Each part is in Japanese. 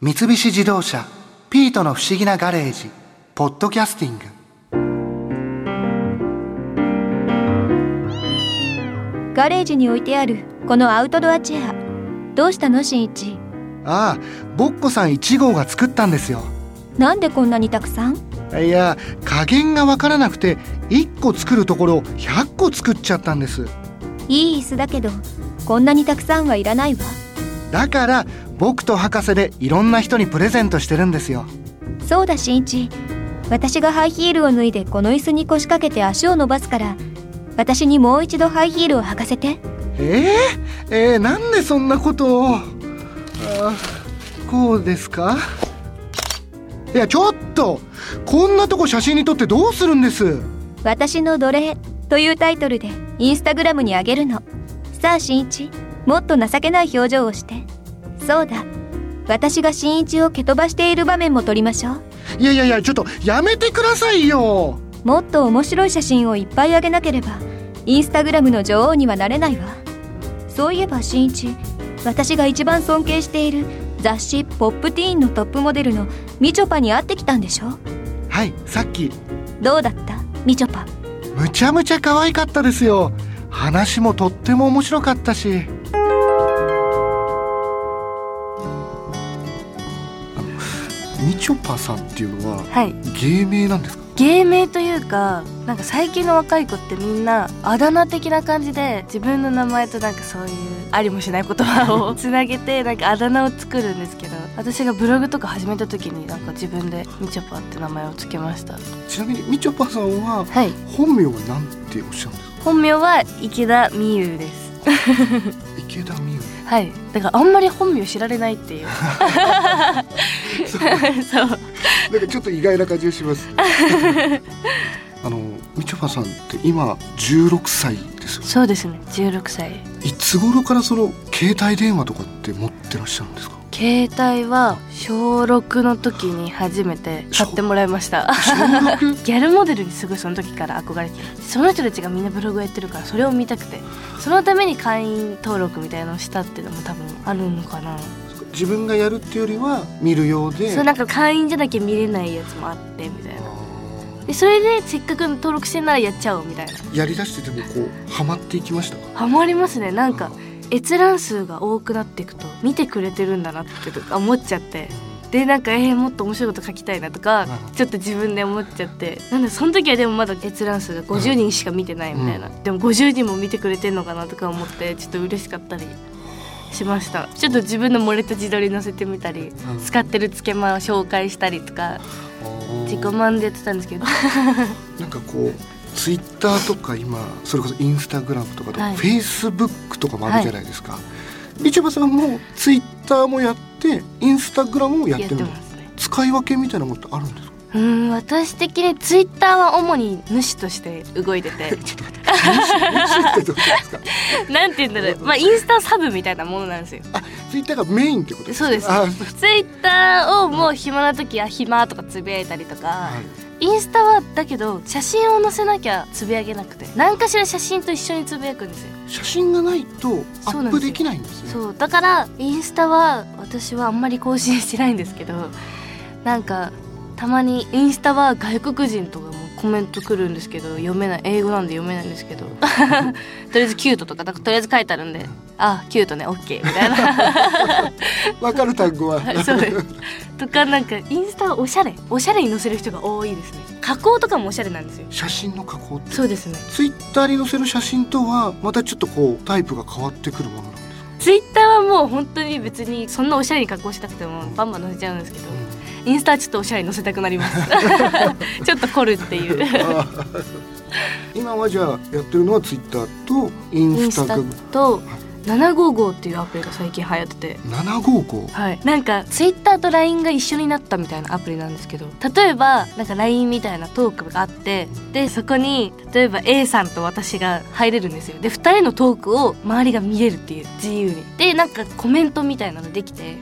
三菱自動車「ピートの不思議なガレージ」「ポッドキャスティング」ガレージに置いてあるこのアウトドアチェア。どうしたのしんいちああボッコさん1号が作ったんですよ。なんでこんなにたくさん？いや加減がわからなくて1個作るところ100個作っちゃったんです。いい椅子だけどこんなにたくさんはいらないわ。だから僕と博士でいろんな人にプレゼントしてるんですよ。そうだしんいち私がハイヒールを脱いでこの椅子に腰掛けて足を伸ばすから私にもう一度ハイヒールを履かせて。えー、えー、なんでそんなことを？あこうですか？いやちょっと！こんなとこ写真に撮ってどうするんです？私の奴隷というタイトルでインスタグラムにあげるの。さあ新一。もっと情けない表情をしてそうだ。私が新一を蹴飛ばしている場面も撮りましょう。いやいやいやちょっとやめてくださいよ。もっと面白い写真をいっぱいあげなければインスタグラムの女王にはなれないわ。そういえば新一私が一番尊敬している雑誌「ポップティーン」のトップモデルのみちょぱに会ってきたんでしょはいさっき。どうだった？みちょぱ。むちゃむちゃ可愛かったですよ。話もとっても面白かったしみちょぱさんっていうのははい。芸名なんですか？芸名というかなんか最近の若い子ってみんなあだ名的な感じで自分の名前となんかそういうありもしない言葉を つなげてなんかあだ名を作るんですけど私がブログとか始めた時になんか自分でみちょぱって名前をつけました。ちなみにみちょぱさんははい。本名は何ておっしゃるんですか？本名は池田美優です。池田美優はい。だからあんまり本名知られないっていう。そう。なんかちょっと意外な感じがします、あのみちょぱさんって今16歳ですよね。そうですね。16歳。いつ頃からその携帯電話とかって持ってらっしゃるんですか？携帯は小6の時に初めて買ってもらいました。小 6? ギャルモデルにすごいその時から憧れてその人たちがみんなブログやってるからそれを見たくて。そのために会員登録みたいなのをしたっていうのも多分あるのかな、自分がやるっていうよりは見るようで。そうなんか会員じゃなきゃ見れないやつもあってみたいな。でそれでせっかく登録してんならやっちゃおうみたいな。やりだしてでもこうハマっていきましたか？ハマりますね。なんか閲覧数が多くなっていくと見てくれてるんだなってとか思っちゃって。でなんかえー、もっと面白いこと書きたいなとかうんちょっと自分で思っちゃって。なんでその時はでもまだ閲覧数が50人しか見てないみたいな、でも50人も見てくれてんのかなとか思ってちょっと嬉しかったりしました。ちょっと自分の漏れた自撮り載せてみたり、うん。使ってるつけまを紹介したりとか自己満でやってたんですけど。なんかこうツイッターとか今それこそインスタグラムとかとか、はい。フェイスブックとかもあるじゃないですか、みちょぱさんもツイッターもやってインスタグラムもやっててるます。ね使い分けみたいなものってあるんですか？うーん私的にツイッターは主に主として動いてて。ちょっと待って なんて言うんだろう。まあインスタサブみたいなものなんですよ。あツイッターがメインってこと？ですそうです。あツイッターをもう暇な時は暇とかつぶやいたりとか、はい。インスタはだけど写真を載せなきゃつぶやけなくて何かしら写真と一緒につぶやくんですよ。写真がないとアップできないんですね。そう。だからインスタは私はあんまり更新してないんですけどなんかたまにインスタは外国人とかもコメント来るんですけど読めない英語なんで読めないんですけど。とりあえずキュートとかとりあえず書いてあるんであキュートねオッケーみたいな。わかる単語は。はいそうです。とかなんかインスタはおしゃれおしゃれに載せる人が多いですね。加工とかもおしゃれなんですよ。写真の加工って？そうですね。ツイッターに載せる写真とはまたちょっとこうタイプが変わってくるものなんですか、ツイッターはもう本当に別にそんなおしゃれに加工したくてもバンバン載せちゃうんですけどインスタはちょっとおしゃれに載せたくなります。ちょっと凝るっていう。今はじゃあやってるのはツイッターとインスタと755っていうアプリが最近流行ってて。755はい、なんかツイッターと LINE が一緒になったみたいなアプリなんですけど。例えばなんか LINE みたいなトークがあってでそこに例えば A さんと私が入れるんですよ。で2人のトークを周りが見れるっていう自由に。でなんかコメントみたいなのできて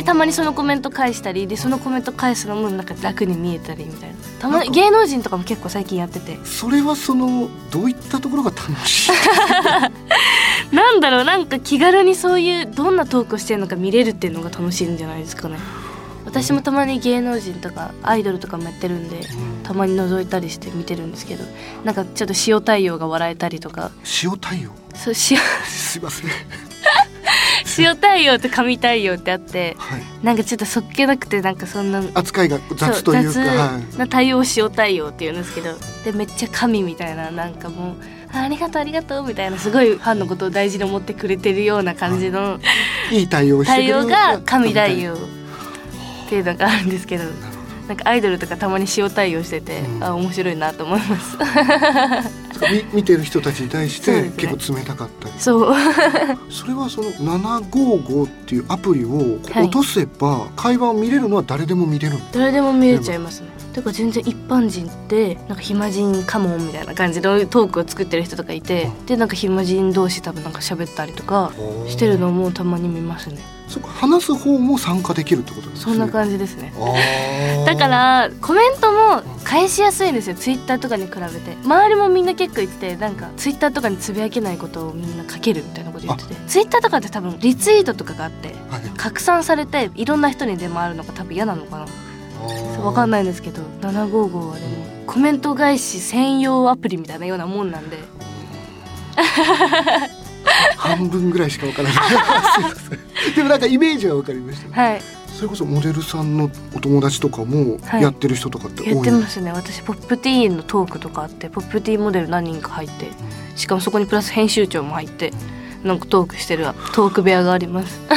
でたまにそのコメント返したりでそのコメント返すのもなんか楽に見えたりみたいな。たまに芸能人とかも結構最近やってて。それはそのどういったところが楽しい？なんだろうなんか気軽にそういうどんなトークをしてるのか見れるっていうのが楽しいんじゃないですかね。私もたまに芸能人とかアイドルとかもやってるんでうん。たまに覗いたりして見てるんですけどなんかちょっと塩太陽が笑えたりとか。塩太陽そう塩。すいません塩太陽と神太陽ってあってはい。なんかちょっとそっけなくてなんかそんな扱いが雑というか雑な対応塩太陽って言うんですけどでめっちゃ神みたいななんかもうあありがとうありがとうみたいなすごいファンのことを大事に思ってくれてるような感じのい。い対応して対応が神太陽っていうのがあるんですけどなんかアイドルとかたまに塩対応してて、うん。あ面白いなと思います。み見てる人たちに対して結構冷たかったり。そう。それはその755っていうアプリをはい。落とせば会話を見れるのは誰でも見れるんです誰でも見れちゃいますね。てか全然一般人ってなんか暇人かもみたいな感じのトークを作ってる人とかいてでなんか暇人同士多分なんか喋ったりとかしてるのもたまに見ますねそっか話す方も参加できるってことですねそんな感じですね。だからコメントも返しやすいんですよツイッターとかに比べて。周りもみんな結構言っててなんかツイッターとかにつぶやけないことをみんな書けるみたいなこと言ってて。ツイッターとかって多分リツイートとかがあってはい拡散されていろんな人に出回るのが多分嫌なのかなわかんないんですけど755はでもコメント返し専用アプリみたいなようなもんなんで半分ぐらいしかわからない。でもなんかイメージはわかりました。はい。それこそモデルさんのお友達とかもはい。やってる人とかって多い？やってますね。私ポップティーンのトークとかあってポップティーンモデル何人か入ってしかもそこにプラス編集長も入ってなんかトークしてるトーク部屋があります。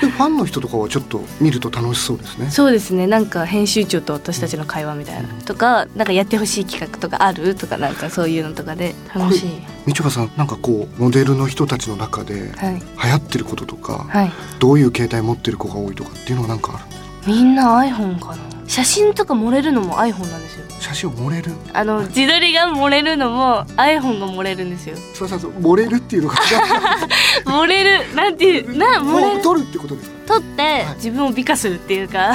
でファンの人とかはちょっと見ると楽しそうですね。そうですね。なんか編集長と私たちの会話みたいな。とかなんかやってほしい企画とかあるとかなんかそういうのとかで。楽しい。みちょぱさんなんかこうモデルの人たちの中ではい。流行ってることとかはい。どういう携帯持ってる子が多いとかっていうのはなんかあるんですか？みんな iPhone かな。写真とか盛れるのも iPhone なんですよ写真を盛れる。あの自撮りが盛れるのも iPhone が盛れるんですよ。そうそうそう。盛れるっていうのが盛 れるなんていうな盛れ撮るってことです。か撮ってはい。自分を美化するっていうか。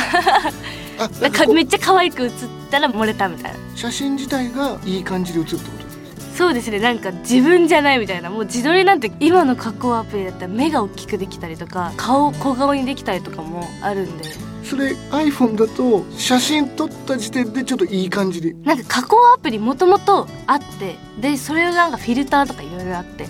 あなんかめっちゃ可愛く写ったら盛れたみたいな。写真自体がいい感じで写るってことそうですね。なんか自分じゃないみたいな。もう自撮りなんて今の加工アプリだったら目が大きくできたりとか顔小顔にできたりとかもあるんでそれ iPhone だと写真撮った時点でちょっといい感じで、なんか加工アプリもともとあってでそれがなんかフィルターとかいろいろあって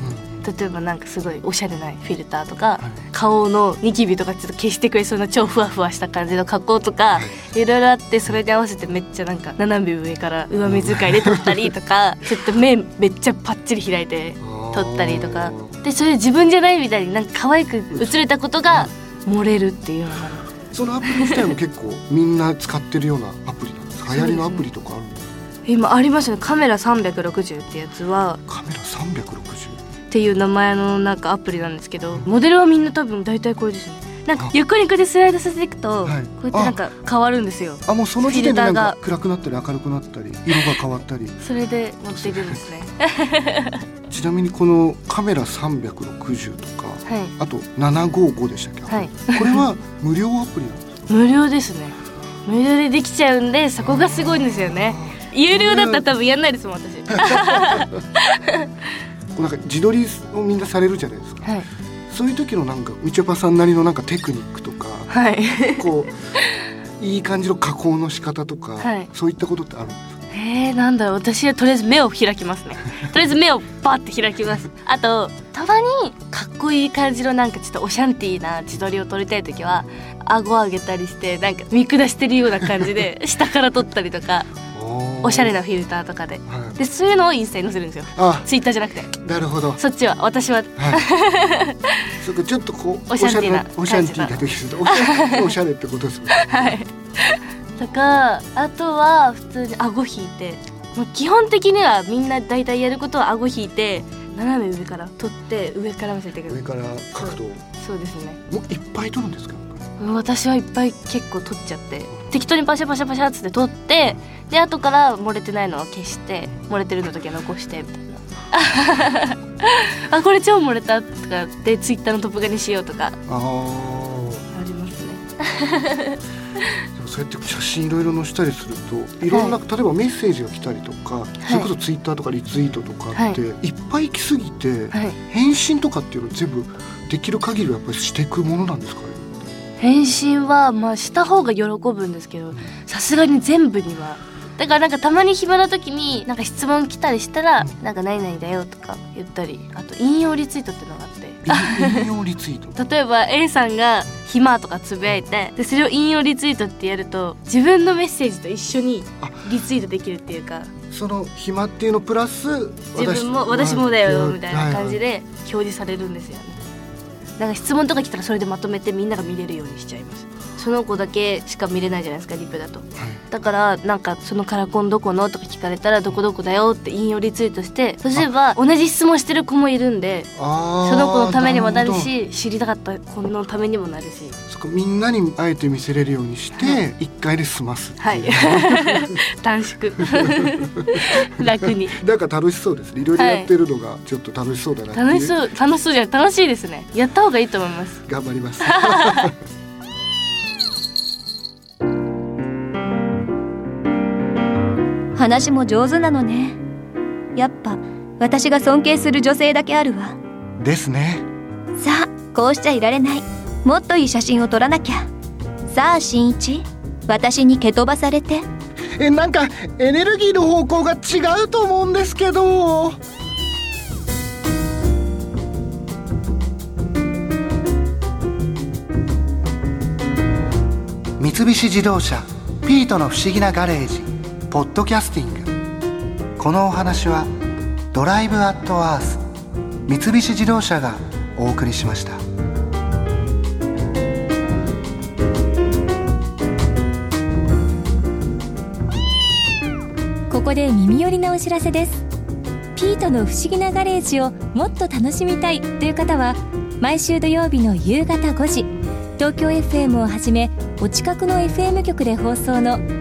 例えばなんかすごいおしゃれなフィルターとか、はい。顔のニキビとかちょっと消してくれそうな超ふわふわした感じの加工とか、はい。いろいろあってそれに合わせてめっちゃなんか斜め上から上目遣いで撮ったりとかちょっと目めっちゃパッチリ開いて撮ったりとか。でそれ自分じゃないみたいになんか可愛く写れたことが漏れるっていうのがそのアプリ自体も結構みんな使ってるようなアプリなんですか？流行りのアプリとかあるんですか今ありますね。カメラ360ってやつは。カメラ360っていう名前のなんかアプリなんですけどモデルはみんな多分大体これですね。なんかあ。横にこうやってスライドさせていくと、はい。こうやってなんか変わるんですよ。あもうその時点で暗くなったり明るくなったり色が変わったり。それで持っていくんですね。ちなみにこのカメラ360とかはい。あと755でしたっけ、はい。これは無料アプリなんですか無料ですね。無料でできちゃうんでそこがすごいんですよね。有料だったら多分やんないですもん私。なんか自撮りをみんなされるじゃないですか。はい。そういう時のなんかみちょぱさんなりのなんかテクニックとかはい。こういい感じの加工の仕方とか、はい。そういったことってあるんですか？えー、なんだろう。私はとりあえず目を開きますね。とりあえず目をバッて開きます。あとたまにかっこいい感じのなんかちょっとオシャンティーな自撮りを撮りたい時は顎上げたりしてなんか見下してるような感じで 下から撮ったりとかおしゃれな、なフィルターとかで。はい、でそういうのをインスタに載せるんですよ。あ。ツイッターじゃなくて。なるほど。そっちは。私は。はい。そこちょっとこうおしゃれなおしゃれおしゃれってことですもんね。はいとかあとは普通に顎引いてもう基本的にはみんな大体やることは顎引いて斜め上から撮って上から見せてくる。上から角度を。そう。ですね。もういっぱい撮るんですか？私はいっぱい結構撮っちゃって適当にパシャパシャパシャっつって撮ってで後から漏れてないのは消して漏れてるの時は残してみたいな。あこれ超漏れたとかでツイッターのトップ画にしようとかああ。ありますね そうやって写真いろいろ載せたりするといろんな、例えばメッセージが来たりとか、それこそツイッターとかリツイートとかって、い、っぱい来すぎて、はい。返信とかっていうの全部できる限りはやっぱりしていくものなんですか？ね。返信はまあした方が喜ぶんですけどさすがに全部にはだからなんかたまに暇な時になんか質問来たりしたら「なんか何々だよ」とか言ったりあと引用リツイートっていうのがあって。引用リツイート？例えば A さんが「暇」とかつぶやいてでそれを引用リツイートってやると自分のメッセージと一緒にリツイートできるっていうか。その暇っていうのプラス自分も私もだよみたいな感じで表示されるんですよね。なんか質問とか来たらそれでまとめてみんなが見れるようにしちゃいますその子だけしか見れないじゃないですかリプだと、はい、だからなんかそのカラコンどこのとか聞かれたらどこどこだよって引用リツイートして例えば同じ質問してる子もいるんでその子のためにもなるし知りたかった子のためにもなるし。そこみんなにあえて見せれるようにして一回で済ますはい。短縮。楽に。なんか楽しそうですね。いろいろやってるのがちょっと楽しそうだな、はい、楽しそう楽しそうじゃ楽しいですね。やった方がいいと思います。頑張ります 話も上手なのね。やっぱ私が尊敬する女性だけあるわ。ですね。さあこうしちゃいられない。もっといい写真を撮らなきゃ。さあ新一私に蹴飛ばされて。えなんかエネルギーの方向が違うと思うんですけど。三菱自動車ピートの不思議なガレージポッドキャスティング。このお話はドライブアットアース三菱自動車がお送りしました。ここで耳寄りなお知らせです。ピートの不思議なガレージをもっと楽しみたいという方は毎週土曜日の夕方5時東京 FM をはじめお近くの FM 局で放送の